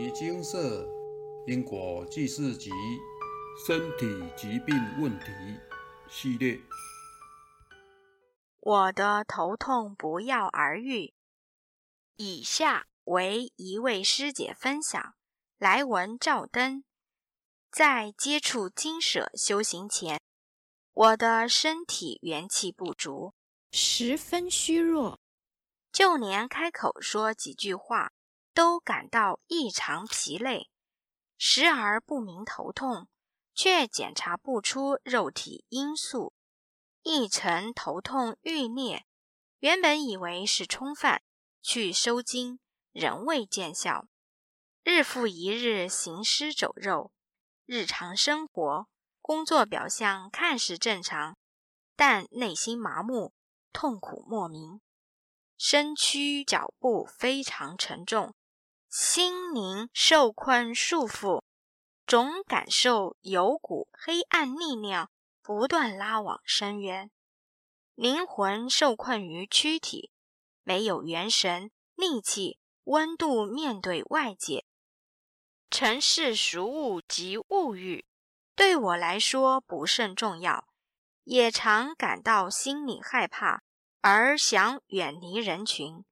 尼精舍因果记事集身体疾病问题系列。我的头痛不药而愈。以下为一位师姐分享：来文照灯。在接触金舍修行前，我的身体元气不足，十分虚弱，就连开口说几句话。都感到异常疲累，时而不明头痛，却检查不出肉体因素。一晨头痛欲裂，原本以为是冲犯，去收经仍未见效。日复一日行尸走肉，日常生活、工作表象看似正常，但内心麻木，痛苦莫名，身躯脚步非常沉重。心灵受困束缚，总感受有股黑暗力量不断拉往深渊。灵魂受困于躯体，没有元神、力气、温度面对外界。尘世俗物及物欲，对我来说不甚重要，也常感到心里害怕，而想远离人群。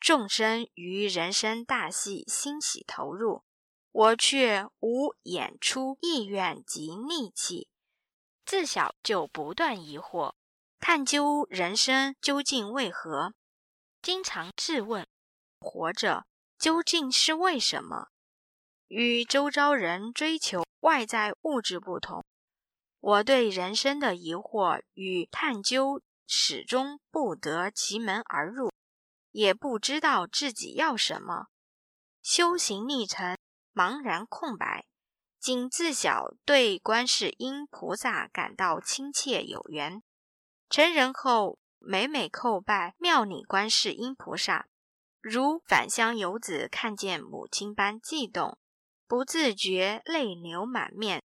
众生于人生大戏欣喜投入，我却无演出意愿及力气。自小就不断疑惑，探究人生究竟为何，经常质问：活着究竟是为什么？与周遭人追求外在物质不同，我对人生的疑惑与探究始终不得其门而入。也不知道自己要什么，修行历程茫然空白，仅自小对观世音菩萨感到亲切有缘。成人后，每每叩拜庙里观世音菩萨，如返乡游子看见母亲般悸动，不自觉泪流满面，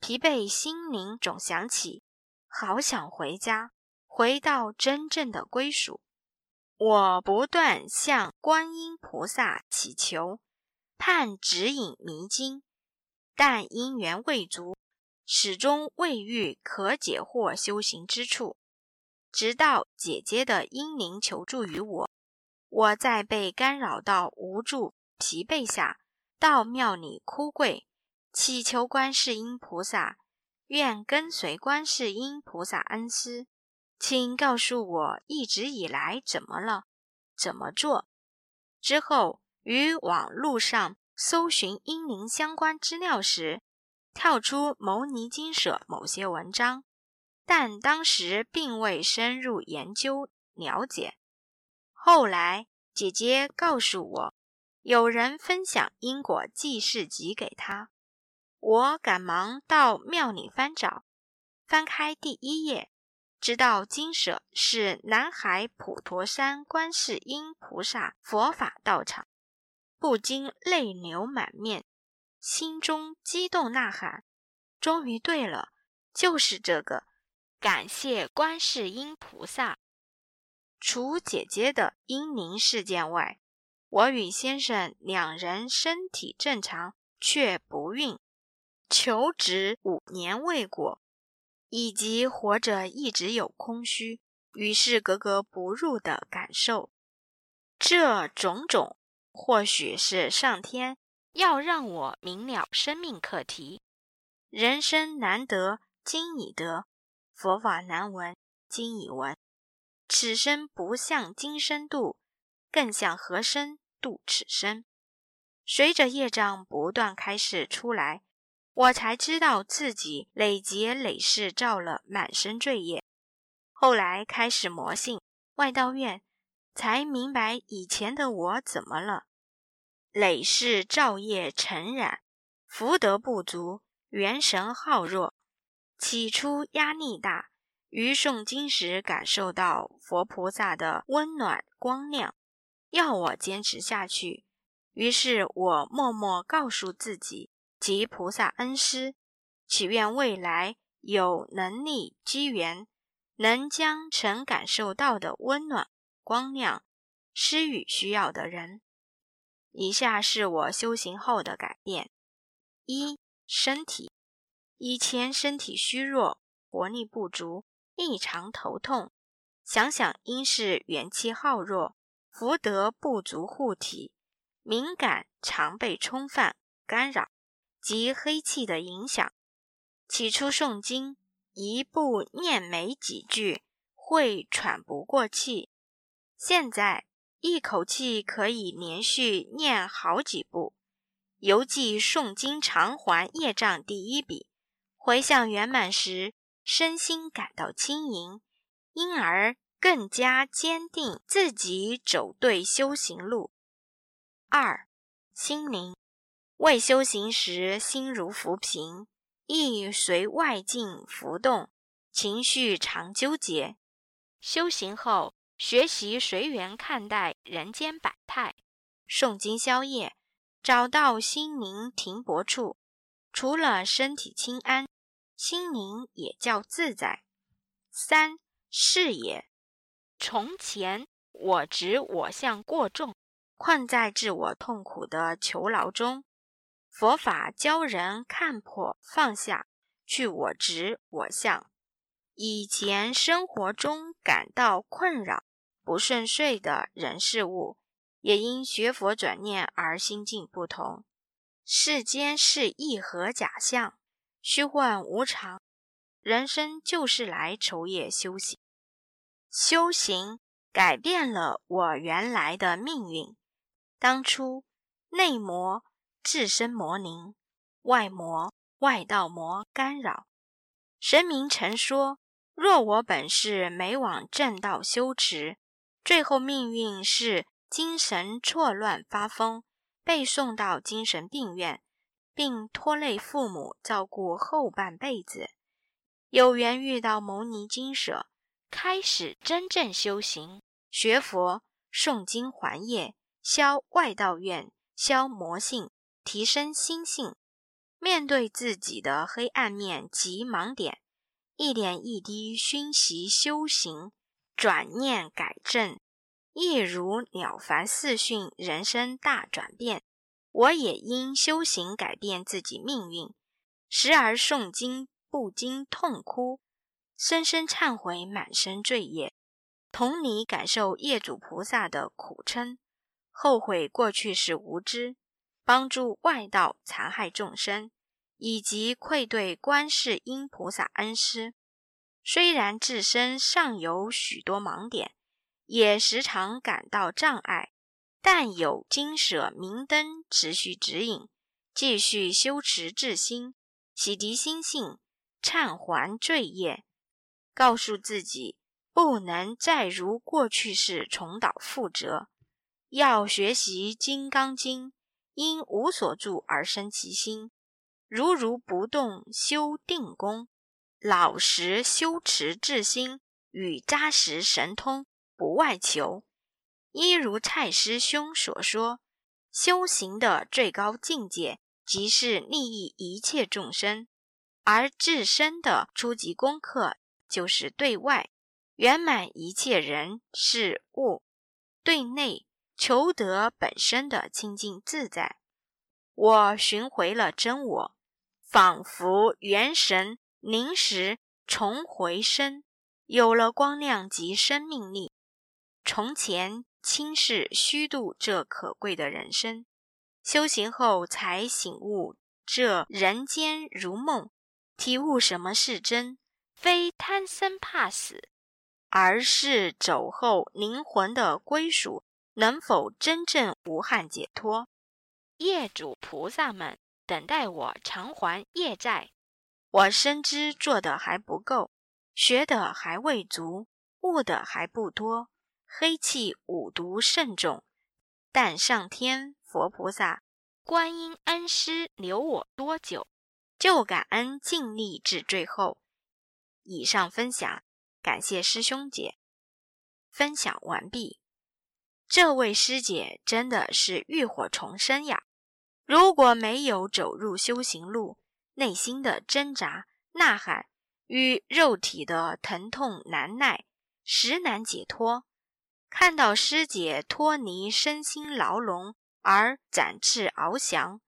疲惫心灵总想起，好想回家，回到真正的归属。我不断向观音菩萨祈求，盼指引迷津，但因缘未足，始终未遇可解惑修行之处。直到姐姐的英灵求助于我，我在被干扰到无助、疲惫下，到庙里哭跪，祈求观世音菩萨，愿跟随观世音菩萨恩师。请告诉我，一直以来怎么了？怎么做？之后于网络上搜寻英灵相关资料时，跳出牟尼经舍某些文章，但当时并未深入研究了解。后来姐姐告诉我，有人分享因果记事集给他，我赶忙到庙里翻找，翻开第一页。知道金舍是南海普陀山观世音菩萨佛法道场，不禁泪流满面，心中激动呐喊：“终于对了，就是这个！感谢观世音菩萨。”除姐姐的阴灵事件外，我与先生两人身体正常，却不孕，求职五年未果。以及活着一直有空虚，于是格格不入的感受，这种种或许是上天要让我明了生命课题。人生难得今已得，佛法难闻今已闻。此生不向今生度，更向何生度此生？随着业障不断开示出来。我才知道自己累劫累世造了满身罪业，后来开始魔性外道院，才明白以前的我怎么了。累世造业尘染，福德不足，元神耗弱。起初压力大，于诵经时感受到佛菩萨的温暖光亮，要我坚持下去。于是我默默告诉自己。及菩萨恩师，祈愿未来有能力机缘，能将曾感受到的温暖光亮施予需要的人。以下是我修行后的改变：一、身体，以前身体虚弱，活力不足，异常头痛。想想应是元气耗弱，福德不足护体，敏感常被冲犯干扰及黑气的影响。起初诵经，一步念没几句，会喘不过气。现在一口气可以连续念好几部，犹记诵经偿还业障第一笔。回向圆满时，身心感到轻盈，因而更加坚定自己走对修行路。二心灵未修行时，心如浮萍。易随外境浮动，情绪常纠结。修行后，学习随缘看待人间百态，诵经消业，找到心灵停泊处。除了身体清安，心灵也较自在。三视野，从前我执我相过重，困在自我痛苦的囚牢中。佛法教人看破放下，去我执我相。以前生活中感到困扰、不顺遂的人事物，也因学佛转念而心境不同。世间是一盒假象，虚幻无常，人生就是来筹业修行。修行改变了我原来的命运。当初内魔。自身魔灵，外魔外道魔干扰。神明曾说：若我本是没往正道修持，最后命运是精神错乱发疯，被送到精神病院，并拖累父母照顾后半辈子。有缘遇到牟尼金舍，开始真正修行，学佛诵经还业，消外道怨，消魔性。提升心性，面对自己的黑暗面及盲点，一点一滴熏习修行，转念改正，亦如《了凡四训》，人生大转变。我也因修行改变自己命运，时而诵经不禁痛哭，深深忏悔满身罪业，同你感受业主菩萨的苦称，后悔过去是无知。帮助外道残害众生，以及愧对观世音菩萨恩师。虽然自身尚有许多盲点，也时常感到障碍，但有金舍明灯持续指引，继续修持至心，洗涤心性，忏还罪业，告诉自己不能再如过去式重蹈覆辙，要学习《金刚经》。因无所住而生其心，如如不动修定功，老实修持至心与扎实神通不外求。一如蔡师兄所说，修行的最高境界即是利益一切众生，而自身的初级功课就是对外圆满一切人事物，对内。求得本身的清净自在，我寻回了真我，仿佛元神临时重回身，有了光亮及生命力。从前轻视虚度这可贵的人生，修行后才醒悟，这人间如梦，体悟什么是真，非贪生怕死，而是走后灵魂的归属。能否真正无憾解脱？业主菩萨们等待我偿还业债，我深知做的还不够，学的还未足，悟的还不多，黑气五毒甚重。但上天、佛菩萨、观音恩师留我多久，就感恩尽力至最后。以上分享，感谢师兄姐。分享完毕。这位师姐真的是浴火重生呀！如果没有走入修行路，内心的挣扎、呐喊与肉体的疼痛难耐，实难解脱。看到师姐脱离身心牢笼而展翅翱翔，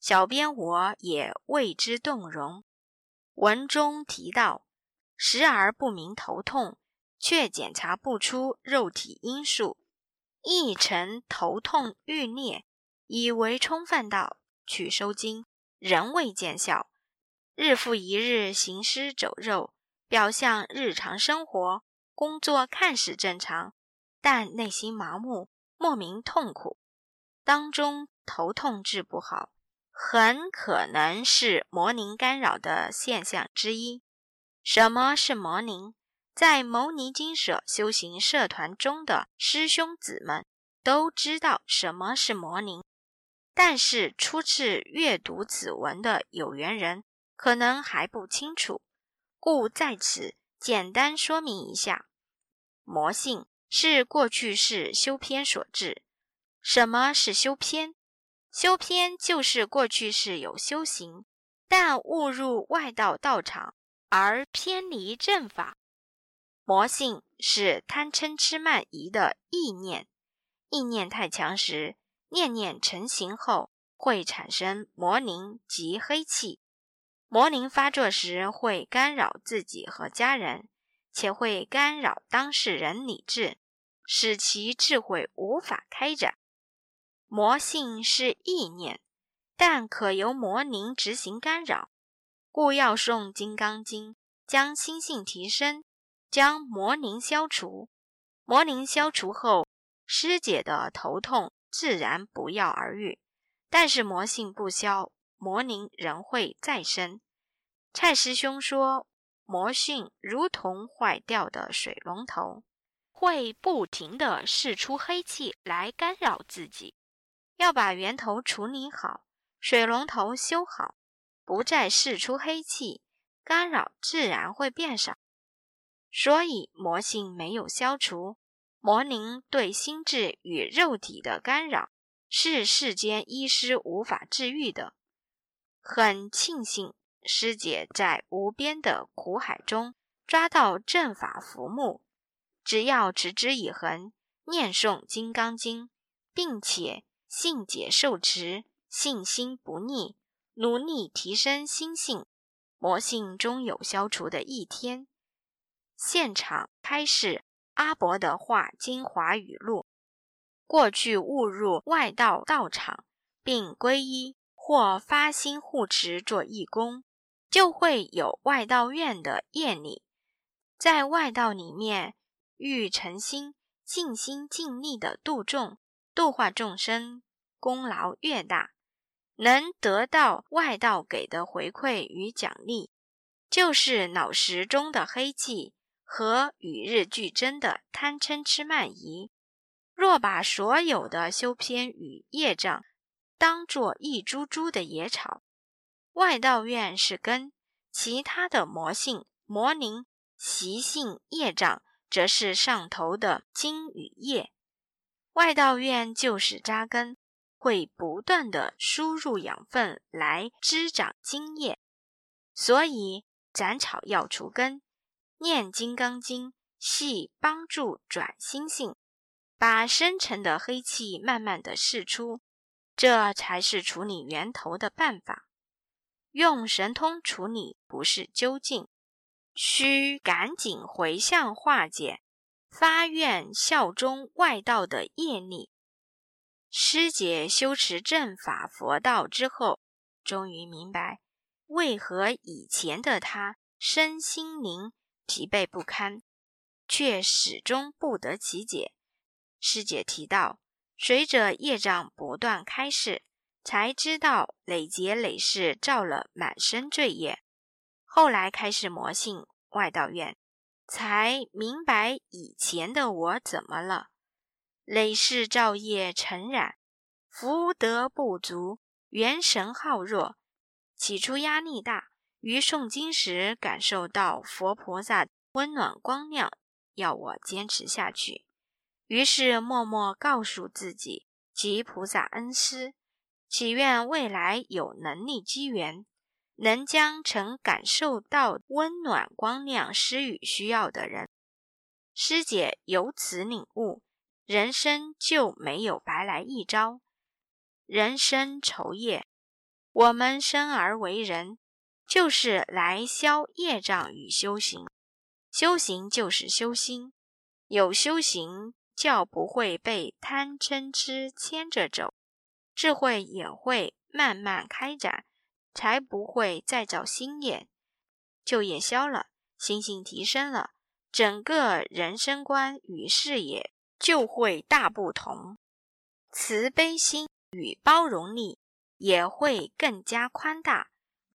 小编我也为之动容。文中提到，时而不明头痛，却检查不出肉体因素，亦称头痛欲裂，以为充饭道取收经，仍未见效。日复一日行尸走肉，表象日常生活工作看似正常，但内心麻木，莫名痛苦。当中头痛治不好。很可能是魔灵干扰的现象之一。什么是魔灵？在牟尼精舍修行社团中的师兄姊们都知道什么是魔灵，但是初次阅读此文的有缘人可能还不清楚，故在此简单说明一下：魔性是过去世修偏所致。什么是修偏？修偏就是过去式有修行，但误入外道道场而偏离正法。魔性是贪嗔痴慢疑的意念，意念太强时，念念成形后会产生魔灵及黑气。魔灵发作时会干扰自己和家人，且会干扰当事人理智，使其智慧无法开展。魔性是意念，但可由魔灵执行干扰，故要诵《金刚经》，将心性提升，将魔灵消除。魔灵消除后，师姐的头痛自然不药而愈。但是魔性不消，魔灵仍会再生。蔡师兄说，魔性如同坏掉的水龙头，会不停地释出黑气来干扰自己。要把源头处理好，水龙头修好，不再释出黑气，干扰自然会变少。所以魔性没有消除，魔灵对心智与肉体的干扰是世间医师无法治愈的。很庆幸师姐在无边的苦海中抓到正法浮木，只要持之以恒，念诵《金刚经》，并且。信解受持，信心不逆，努力提升心性，魔性终有消除的一天。现场开示阿伯的话精华语录：过去误入外道道场，并皈依或发心护持做义工，就会有外道院的业力。在外道里面，欲诚心、尽心尽力的度众、度化众生。功劳越大，能得到外道给的回馈与奖励，就是脑石中的黑气和与日俱增的贪嗔痴慢疑。若把所有的修偏与业障当作一株株的野草，外道院是根，其他的魔性、魔灵、习性、业障，则是上头的茎与叶。外道院就是扎根。会不断的输入养分来滋长精液，所以斩草要除根，念金刚经系帮助转心性，把深沉的黑气慢慢的释出，这才是处理源头的办法。用神通处理不是究竟，需赶紧回向化解，发愿效忠外道的业力。师姐修持正法佛道之后，终于明白为何以前的她身心灵疲惫不堪，却始终不得其解。师姐提到，随着业障不断开示，才知道累劫累世造了满身罪业。后来开始魔性外道院，才明白以前的我怎么了。累世造业尘染，福德不足，元神耗弱。起初压力大，于诵经时感受到佛菩萨温暖光亮，要我坚持下去。于是默默告诉自己，及菩萨恩师，祈愿未来有能力机缘，能将曾感受到温暖光亮施予需要的人。师姐由此领悟。人生就没有白来一遭，人生愁业。我们生而为人，就是来消业障与修行。修行就是修心，有修行，就不会被贪嗔痴牵着走，智慧也会慢慢开展，才不会再造心业，旧业消了，心性提升了，整个人生观与视野就会大不同，慈悲心与包容力也会更加宽大，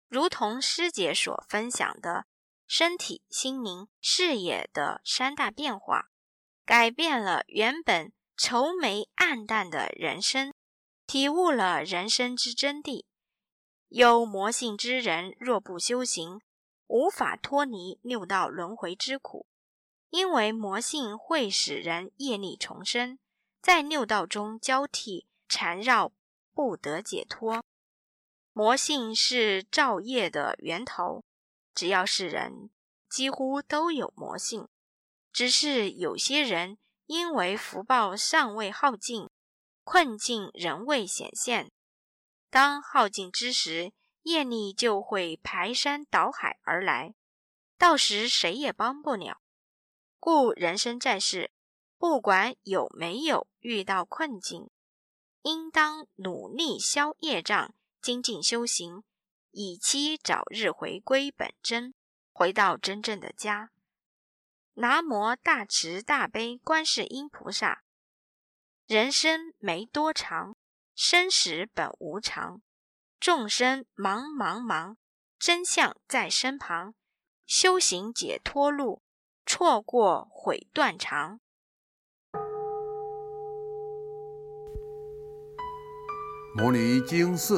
如同师姐所分享的。身体、心灵、视野的三大变化，改变了原本愁眉暗淡的人生，体悟了人生之真谛。有魔性之人，若不修行，无法脱离六道轮回之苦，因为魔性会使人业力重生，在六道中交替缠绕，不得解脱。魔性是造业的源头。只要是人，几乎都有魔性，只是有些人因为福报尚未耗尽，困境仍未显现。当耗尽之时，业力就会排山倒海而来，到时谁也帮不了。故人生在世，不管有没有遇到困境，应当努力消业障，精进修行。以期早日回归本真，回到真正的家。南无大慈大悲观世音菩萨。人生没多长，生死本无常，众生忙忙忙，真相在身旁。修行解脱路，错过悔断肠。摩尼经寺。